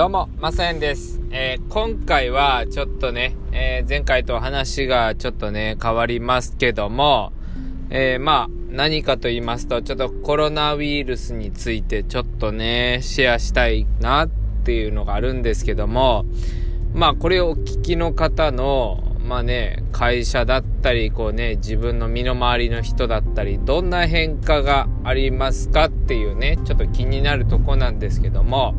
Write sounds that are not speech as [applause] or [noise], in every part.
どうも、まさやんです。えー、今回はちょっとね、えー、前回と話がちょっとね、変わりますけども、えー、まあ、何かと言いますと、ちょっとコロナウイルスについてちょっとね、シェアしたいなっていうのがあるんですけども、まあ、これをお聞きの方の、まあね、会社だったり、こうね、自分の身の回りの人だったり、どんな変化がありますかっていうね、ちょっと気になるとこなんですけども、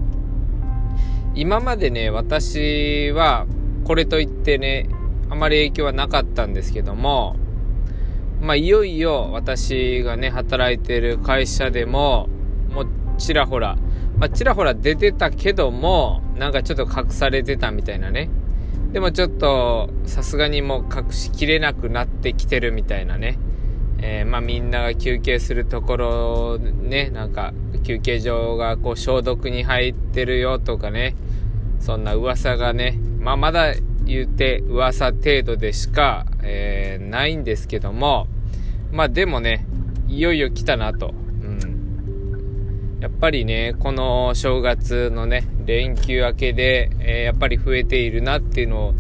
今までね、私はこれといってね、あまり影響はなかったんですけども、まあ、いよいよ私がね、働いてる会社でも、もうちらほら、まあ、ちらほら出てたけども、なんかちょっと隠されてたみたいなね。でもちょっと、さすがにもう隠しきれなくなってきてるみたいなね。えー、まあみんなが休憩するところね、なんか休憩所がこう消毒に入ってるよとかね、そんな噂がね、まあまだ言うて噂程度でしか、えー、ないんですけども、まあでもね、いよいよ来たなと。うん。やっぱりね、この正月のね、連休明けで、えー、やっぱり増えているなっていうのを、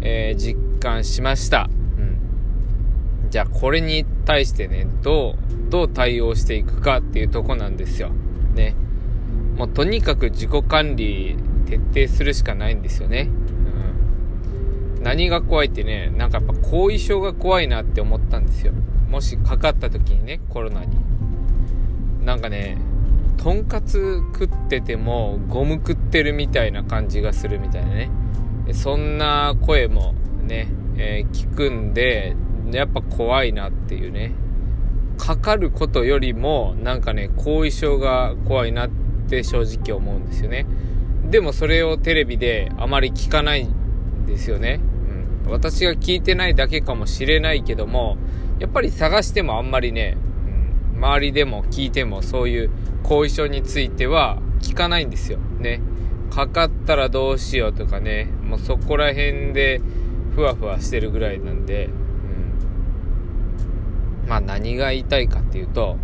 え、実感しました。じゃあこれに対してね、どう、どう対応していくかっていうとこなんですよ。ね。もうとにかく自己管理徹底するしかないんですよね。うん。何が怖いってね、なんかやっぱ後遺症が怖いなって思ったんですよ。もしかかった時にね、コロナに。なんかね、とんかつ食っててもゴム食ってるみたいな感じがするみたいなね。そんな声もね、えー、聞くんで、やっぱ怖いなっていうね。かかることよりも、なんかね、後遺症が怖いなって正直思うんですよね。でもそれをテレビであまり聞かないんですよね。うん。私が聞いてないだけかもしれないけども、やっぱり探してもあんまりね、うん、周りでも聞いてもそういう後遺症については聞かないんですよ。ね。かかったらどうしようとかね、もうそこら辺でふわふわしてるぐらいなんで、まあ何が言いたいかっていうと、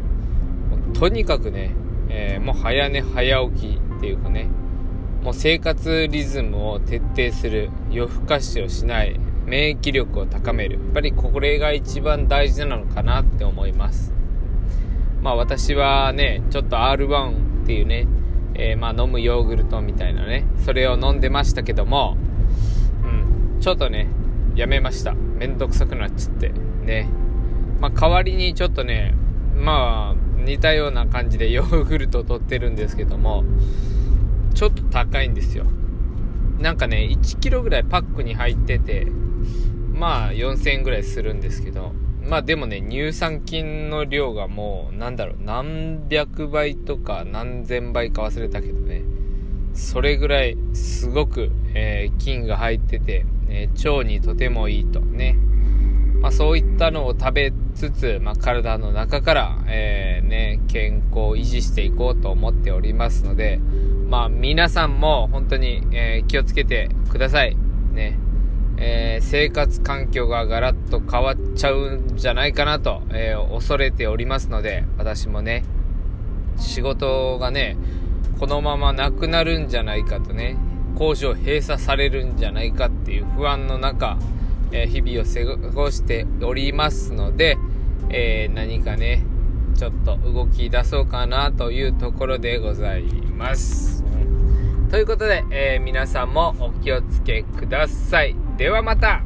とにかくね、えー、もう早寝早起きっていうかね、もう生活リズムを徹底する、夜更かしをしない、免疫力を高める。やっぱりこれが一番大事なのかなって思います。まあ私はね、ちょっと R1 っていうね、えー、まあ飲むヨーグルトみたいなね、それを飲んでましたけども、うん、ちょっとね、やめました。めんどくさくなっちゃって、ね。まあ、代わりにちょっとね、まあ、似たような感じで [laughs] ヨーグルトを取ってるんですけども、ちょっと高いんですよ。なんかね、1キロぐらいパックに入ってて、まあ4000円ぐらいするんですけど、まあでもね、乳酸菌の量がもう、なんだろう、何百倍とか何千倍か忘れたけどね、それぐらいすごく、えー、菌が入ってて、えー、腸にとてもいいとね、まあ、そういったのを食べつつ、まあ、体の中から、えー、ね、健康を維持していこうと思っておりますので、まあ、皆さんも本当に、えー、気をつけてください。ね。えー、生活環境がガラッと変わっちゃうんじゃないかなと、え、恐れておりますので、私もね、仕事がね、このままなくなるんじゃないかとね、工場閉鎖されるんじゃないかっていう不安の中、え日々を過ごしておりますので、えー、何かね、ちょっと動き出そうかなというところでございます。ということで、えー、皆さんもお気をつけください。ではまた